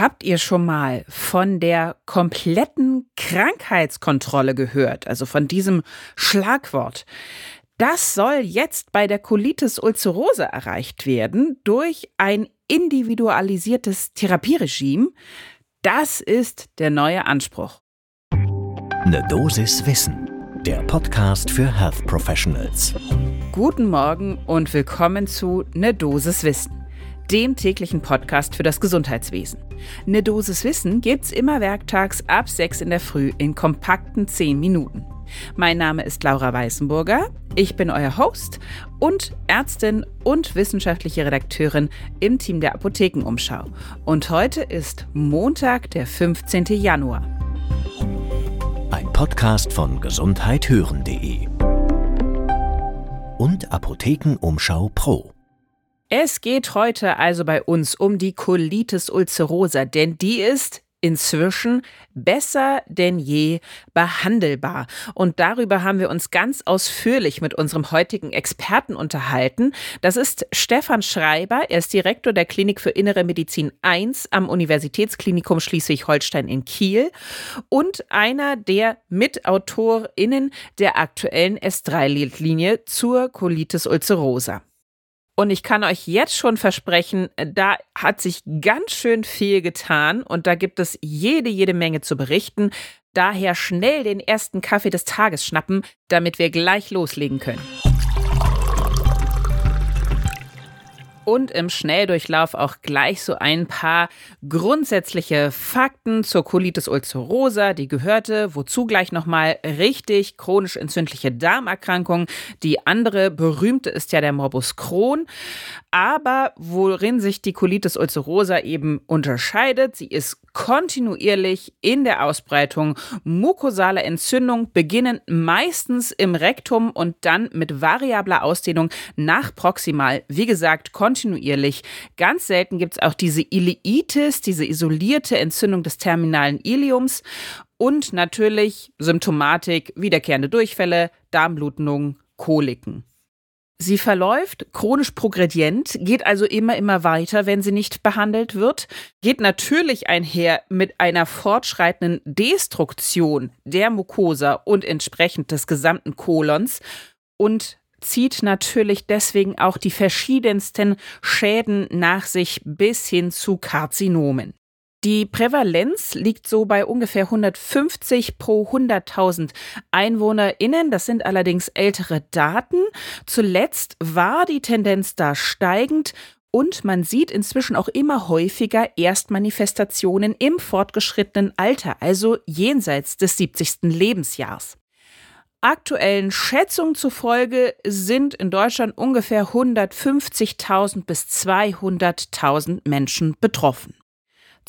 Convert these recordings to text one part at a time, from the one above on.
Habt ihr schon mal von der kompletten Krankheitskontrolle gehört, also von diesem Schlagwort? Das soll jetzt bei der Colitis ulcerosa erreicht werden durch ein individualisiertes Therapieregime. Das ist der neue Anspruch. Eine Dosis Wissen, der Podcast für Health Professionals. Guten Morgen und willkommen zu Ne Dosis Wissen dem täglichen Podcast für das Gesundheitswesen. Eine Dosis Wissen gibt's immer werktags ab 6 in der Früh in kompakten 10 Minuten. Mein Name ist Laura Weißenburger, ich bin euer Host und Ärztin und wissenschaftliche Redakteurin im Team der Apothekenumschau. Und heute ist Montag, der 15. Januar. Ein Podcast von gesundheithören.de und Apothekenumschau Pro. Es geht heute also bei uns um die Colitis ulcerosa, denn die ist inzwischen besser denn je behandelbar. Und darüber haben wir uns ganz ausführlich mit unserem heutigen Experten unterhalten. Das ist Stefan Schreiber. Er ist Direktor der Klinik für Innere Medizin 1 am Universitätsklinikum Schleswig-Holstein in Kiel und einer der MitautorInnen der aktuellen S3-Linie zur Colitis ulcerosa. Und ich kann euch jetzt schon versprechen, da hat sich ganz schön viel getan und da gibt es jede, jede Menge zu berichten. Daher schnell den ersten Kaffee des Tages schnappen, damit wir gleich loslegen können. Und im Schnelldurchlauf auch gleich so ein paar grundsätzliche Fakten zur Colitis ulcerosa, die gehörte, wozu gleich nochmal richtig chronisch entzündliche Darmerkrankung. Die andere berühmte ist ja der Morbus Crohn. Aber worin sich die Colitis ulcerosa eben unterscheidet, sie ist kontinuierlich in der Ausbreitung. Mukosale Entzündung beginnen meistens im Rektum und dann mit variabler Ausdehnung nach proximal. Wie gesagt, kontinuierlich. Ganz selten gibt es auch diese Ileitis, diese isolierte Entzündung des terminalen Iliums. Und natürlich Symptomatik, wiederkehrende Durchfälle, Darmblutungen, Koliken. Sie verläuft chronisch progredient, geht also immer, immer weiter, wenn sie nicht behandelt wird, geht natürlich einher mit einer fortschreitenden Destruktion der Mucosa und entsprechend des gesamten Kolons und zieht natürlich deswegen auch die verschiedensten Schäden nach sich bis hin zu Karzinomen. Die Prävalenz liegt so bei ungefähr 150 pro 100.000 EinwohnerInnen. Das sind allerdings ältere Daten. Zuletzt war die Tendenz da steigend und man sieht inzwischen auch immer häufiger Erstmanifestationen im fortgeschrittenen Alter, also jenseits des 70. Lebensjahrs. Aktuellen Schätzungen zufolge sind in Deutschland ungefähr 150.000 bis 200.000 Menschen betroffen.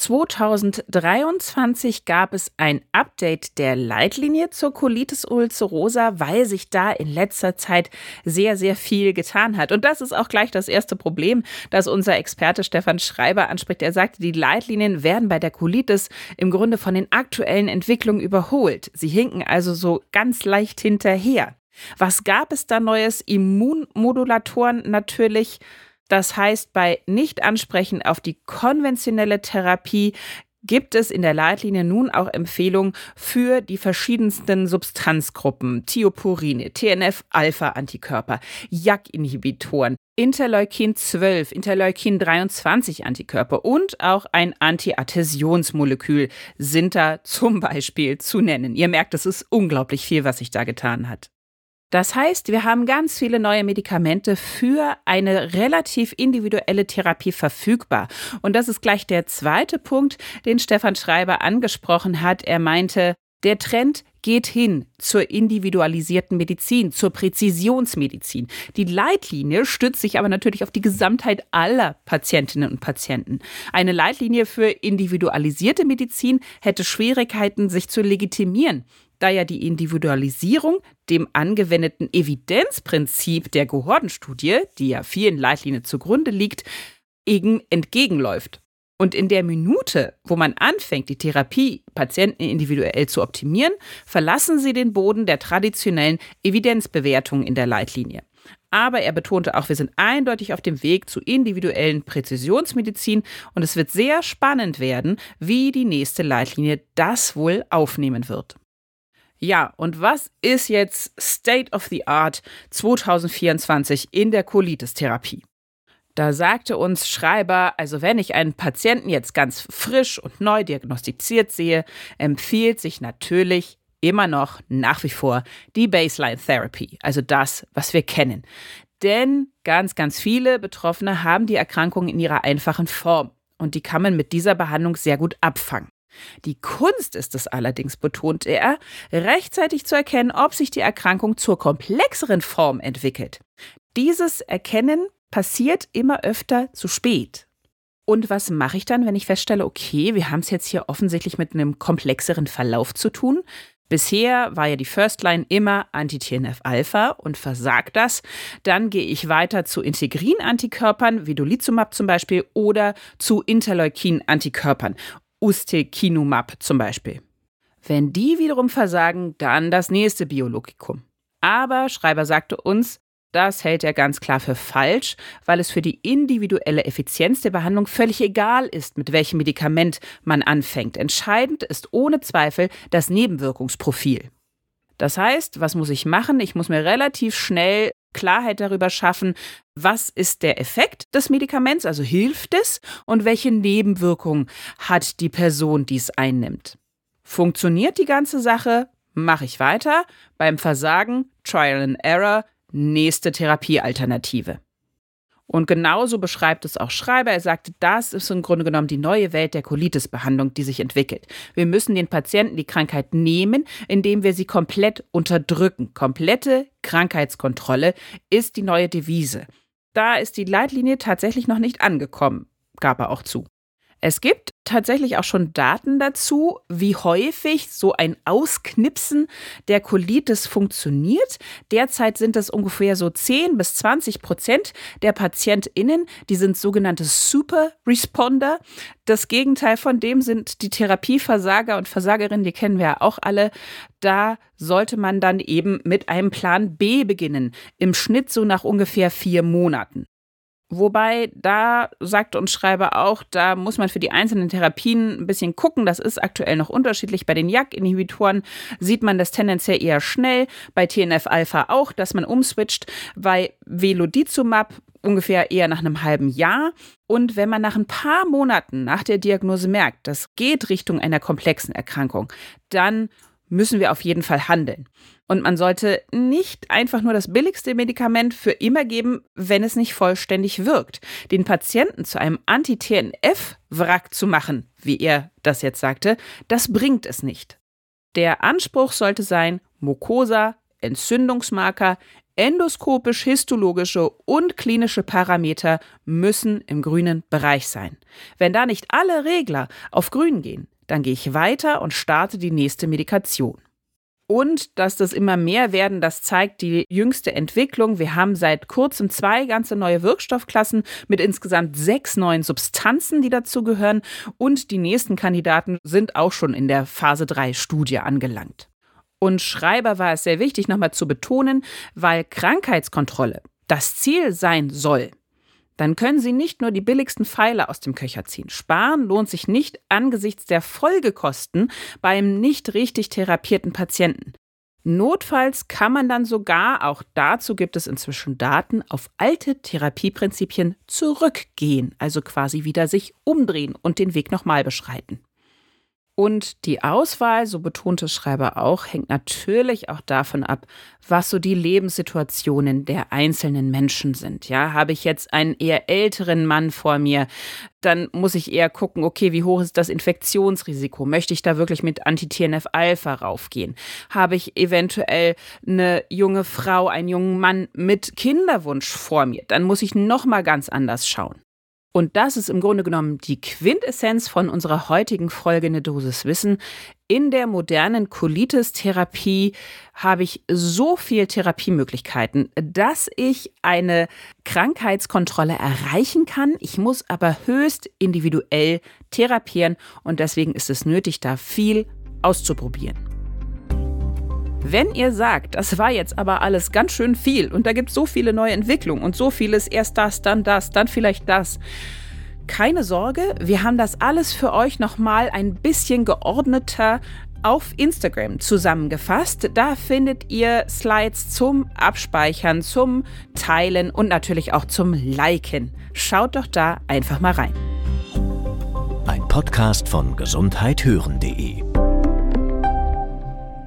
2023 gab es ein Update der Leitlinie zur Colitis ulcerosa, weil sich da in letzter Zeit sehr, sehr viel getan hat. Und das ist auch gleich das erste Problem, das unser Experte Stefan Schreiber anspricht. Er sagte, die Leitlinien werden bei der Colitis im Grunde von den aktuellen Entwicklungen überholt. Sie hinken also so ganz leicht hinterher. Was gab es da Neues? Immunmodulatoren natürlich. Das heißt, bei Nichtansprechen auf die konventionelle Therapie gibt es in der Leitlinie nun auch Empfehlungen für die verschiedensten Substanzgruppen, Thiopurine, TNF-Alpha-Antikörper, JAK-Inhibitoren, Interleukin-12, Interleukin-23-Antikörper und auch ein Antiadhäsionsmolekül sind da zum Beispiel zu nennen. Ihr merkt, es ist unglaublich viel, was sich da getan hat. Das heißt, wir haben ganz viele neue Medikamente für eine relativ individuelle Therapie verfügbar. Und das ist gleich der zweite Punkt, den Stefan Schreiber angesprochen hat. Er meinte, der Trend geht hin zur individualisierten Medizin, zur Präzisionsmedizin. Die Leitlinie stützt sich aber natürlich auf die Gesamtheit aller Patientinnen und Patienten. Eine Leitlinie für individualisierte Medizin hätte Schwierigkeiten, sich zu legitimieren da ja die Individualisierung dem angewendeten Evidenzprinzip der Gehordenstudie, die ja vielen Leitlinien zugrunde liegt, eben entgegenläuft. Und in der Minute, wo man anfängt, die Therapie Patienten individuell zu optimieren, verlassen sie den Boden der traditionellen Evidenzbewertung in der Leitlinie. Aber er betonte auch, wir sind eindeutig auf dem Weg zu individuellen Präzisionsmedizin und es wird sehr spannend werden, wie die nächste Leitlinie das wohl aufnehmen wird. Ja, und was ist jetzt State of the Art 2024 in der Colitis-Therapie? Da sagte uns Schreiber, also wenn ich einen Patienten jetzt ganz frisch und neu diagnostiziert sehe, empfiehlt sich natürlich immer noch nach wie vor die Baseline Therapy, also das, was wir kennen. Denn ganz, ganz viele Betroffene haben die Erkrankung in ihrer einfachen Form und die kann man mit dieser Behandlung sehr gut abfangen. Die Kunst ist es allerdings, betont er, rechtzeitig zu erkennen, ob sich die Erkrankung zur komplexeren Form entwickelt. Dieses Erkennen passiert immer öfter zu spät. Und was mache ich dann, wenn ich feststelle, okay, wir haben es jetzt hier offensichtlich mit einem komplexeren Verlauf zu tun? Bisher war ja die First Line immer Anti-TNF-Alpha und versagt das. Dann gehe ich weiter zu Integrin-Antikörpern, wie Dolizumab zum Beispiel, oder zu Interleukin-Antikörpern, Ustekinumab zum Beispiel. Wenn die wiederum versagen, dann das nächste Biologikum. Aber Schreiber sagte uns, das hält er ganz klar für falsch, weil es für die individuelle Effizienz der Behandlung völlig egal ist, mit welchem Medikament man anfängt. Entscheidend ist ohne Zweifel das Nebenwirkungsprofil. Das heißt, was muss ich machen? Ich muss mir relativ schnell Klarheit darüber schaffen, was ist der Effekt des Medikaments, also hilft es, und welche Nebenwirkungen hat die Person, die es einnimmt. Funktioniert die ganze Sache? Mache ich weiter. Beim Versagen, Trial and Error, nächste Therapiealternative. Und genauso beschreibt es auch Schreiber. Er sagte, das ist im Grunde genommen die neue Welt der Colitis-Behandlung, die sich entwickelt. Wir müssen den Patienten die Krankheit nehmen, indem wir sie komplett unterdrücken. Komplette Krankheitskontrolle ist die neue Devise. Da ist die Leitlinie tatsächlich noch nicht angekommen, gab er auch zu. Es gibt tatsächlich auch schon Daten dazu, wie häufig so ein Ausknipsen der Colitis funktioniert. Derzeit sind es ungefähr so 10 bis 20 Prozent der PatientInnen, die sind sogenannte Super Responder. Das Gegenteil von dem sind die Therapieversager und Versagerinnen, die kennen wir ja auch alle. Da sollte man dann eben mit einem Plan B beginnen, im Schnitt so nach ungefähr vier Monaten. Wobei, da sagt uns Schreiber auch, da muss man für die einzelnen Therapien ein bisschen gucken. Das ist aktuell noch unterschiedlich. Bei den JAK-Inhibitoren sieht man das tendenziell eher schnell. Bei TNF-Alpha auch, dass man umswitcht. Bei Velodizumab ungefähr eher nach einem halben Jahr. Und wenn man nach ein paar Monaten nach der Diagnose merkt, das geht Richtung einer komplexen Erkrankung, dann müssen wir auf jeden Fall handeln. Und man sollte nicht einfach nur das billigste Medikament für immer geben, wenn es nicht vollständig wirkt. Den Patienten zu einem Anti-TNF-Wrack zu machen, wie er das jetzt sagte, das bringt es nicht. Der Anspruch sollte sein, Mucosa, Entzündungsmarker, endoskopisch-histologische und klinische Parameter müssen im grünen Bereich sein. Wenn da nicht alle Regler auf grün gehen, dann gehe ich weiter und starte die nächste Medikation. Und dass das immer mehr werden, das zeigt die jüngste Entwicklung. Wir haben seit kurzem zwei ganze neue Wirkstoffklassen mit insgesamt sechs neuen Substanzen, die dazu gehören. Und die nächsten Kandidaten sind auch schon in der Phase 3 Studie angelangt. Und Schreiber war es sehr wichtig, nochmal zu betonen, weil Krankheitskontrolle das Ziel sein soll, dann können Sie nicht nur die billigsten Pfeile aus dem Köcher ziehen. Sparen lohnt sich nicht angesichts der Folgekosten beim nicht richtig therapierten Patienten. Notfalls kann man dann sogar, auch dazu gibt es inzwischen Daten, auf alte Therapieprinzipien zurückgehen, also quasi wieder sich umdrehen und den Weg nochmal beschreiten. Und die Auswahl, so betonte Schreiber auch, hängt natürlich auch davon ab, was so die Lebenssituationen der einzelnen Menschen sind. Ja, habe ich jetzt einen eher älteren Mann vor mir, dann muss ich eher gucken, okay, wie hoch ist das Infektionsrisiko? Möchte ich da wirklich mit Anti-TNF-Alpha raufgehen? Habe ich eventuell eine junge Frau, einen jungen Mann mit Kinderwunsch vor mir? Dann muss ich noch mal ganz anders schauen. Und das ist im Grunde genommen die Quintessenz von unserer heutigen Folge Eine Dosis Wissen. In der modernen Colitis-Therapie habe ich so viel Therapiemöglichkeiten, dass ich eine Krankheitskontrolle erreichen kann. Ich muss aber höchst individuell therapieren und deswegen ist es nötig, da viel auszuprobieren. Wenn ihr sagt, das war jetzt aber alles ganz schön viel und da gibt es so viele neue Entwicklungen und so vieles, erst das, dann das, dann vielleicht das. Keine Sorge, wir haben das alles für euch nochmal ein bisschen geordneter auf Instagram zusammengefasst. Da findet ihr Slides zum Abspeichern, zum Teilen und natürlich auch zum Liken. Schaut doch da einfach mal rein. Ein Podcast von gesundheithören.de